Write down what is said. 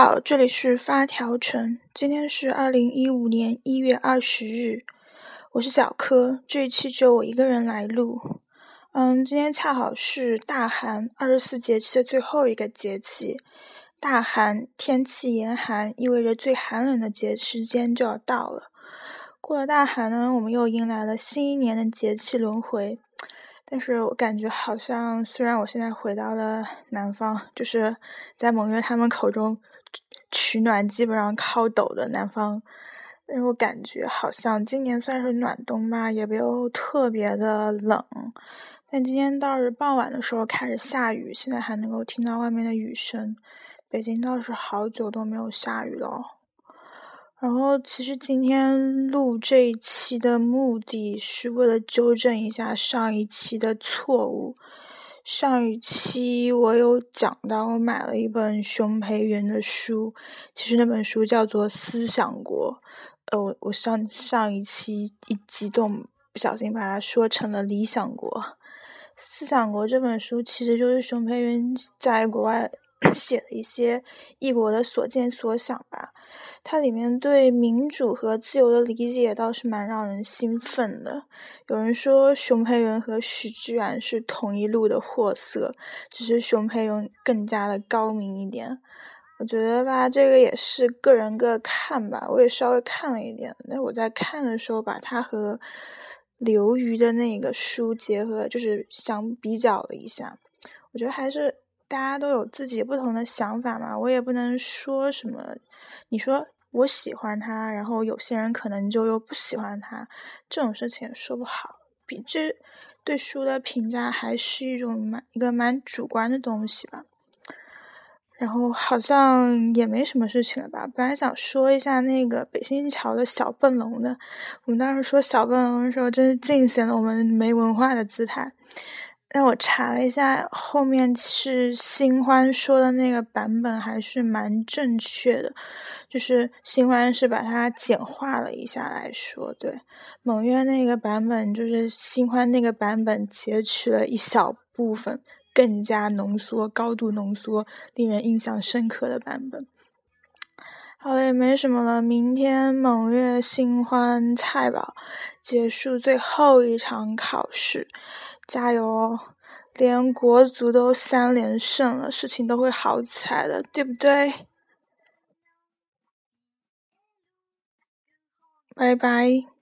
好，这里是发条城，今天是二零一五年一月二十日，我是小柯，这一期只有我一个人来录。嗯，今天恰好是大寒，二十四节气的最后一个节气。大寒，天气严寒，意味着最寒冷的节时间就要到了。过了大寒呢，我们又迎来了新一年的节气轮回。但是我感觉好像，虽然我现在回到了南方，就是在蒙月他们口中取暖基本上靠抖的南方，但是我感觉好像今年算是暖冬吧，也没有特别的冷。但今天倒是傍晚的时候开始下雨，现在还能够听到外面的雨声。北京倒是好久都没有下雨了。然后，其实今天录这一期的目的是为了纠正一下上一期的错误。上一期我有讲到，我买了一本熊培云的书，其实那本书叫做《思想国》。呃，我我上上一期一激动，不小心把它说成了《理想国》。《思想国》这本书其实就是熊培云在国外。写了一些异国的所见所想吧，它里面对民主和自由的理解倒是蛮让人兴奋的。有人说熊培云和许志远是同一路的货色，只是熊培云更加的高明一点。我觉得吧，这个也是个人个看吧。我也稍微看了一点，那我在看的时候把它和刘瑜的那个书结合，就是相比较了一下，我觉得还是。大家都有自己不同的想法嘛，我也不能说什么。你说我喜欢他，然后有些人可能就又不喜欢他，这种事情也说不好。比这对书的评价还是一种蛮一个蛮主观的东西吧。然后好像也没什么事情了吧？本来想说一下那个北新桥的小笨龙的，我们当时说小笨龙的时候，真是尽显了我们没文化的姿态。但我查了一下，后面是新欢说的那个版本还是蛮正确的，就是新欢是把它简化了一下来说，对，蒙月那个版本就是新欢那个版本截取了一小部分，更加浓缩、高度浓缩、令人印象深刻的版本。好了，也没什么了，明天蒙月新欢菜宝结束最后一场考试。加油哦！连国足都三连胜了，事情都会好起来的，对不对？拜拜。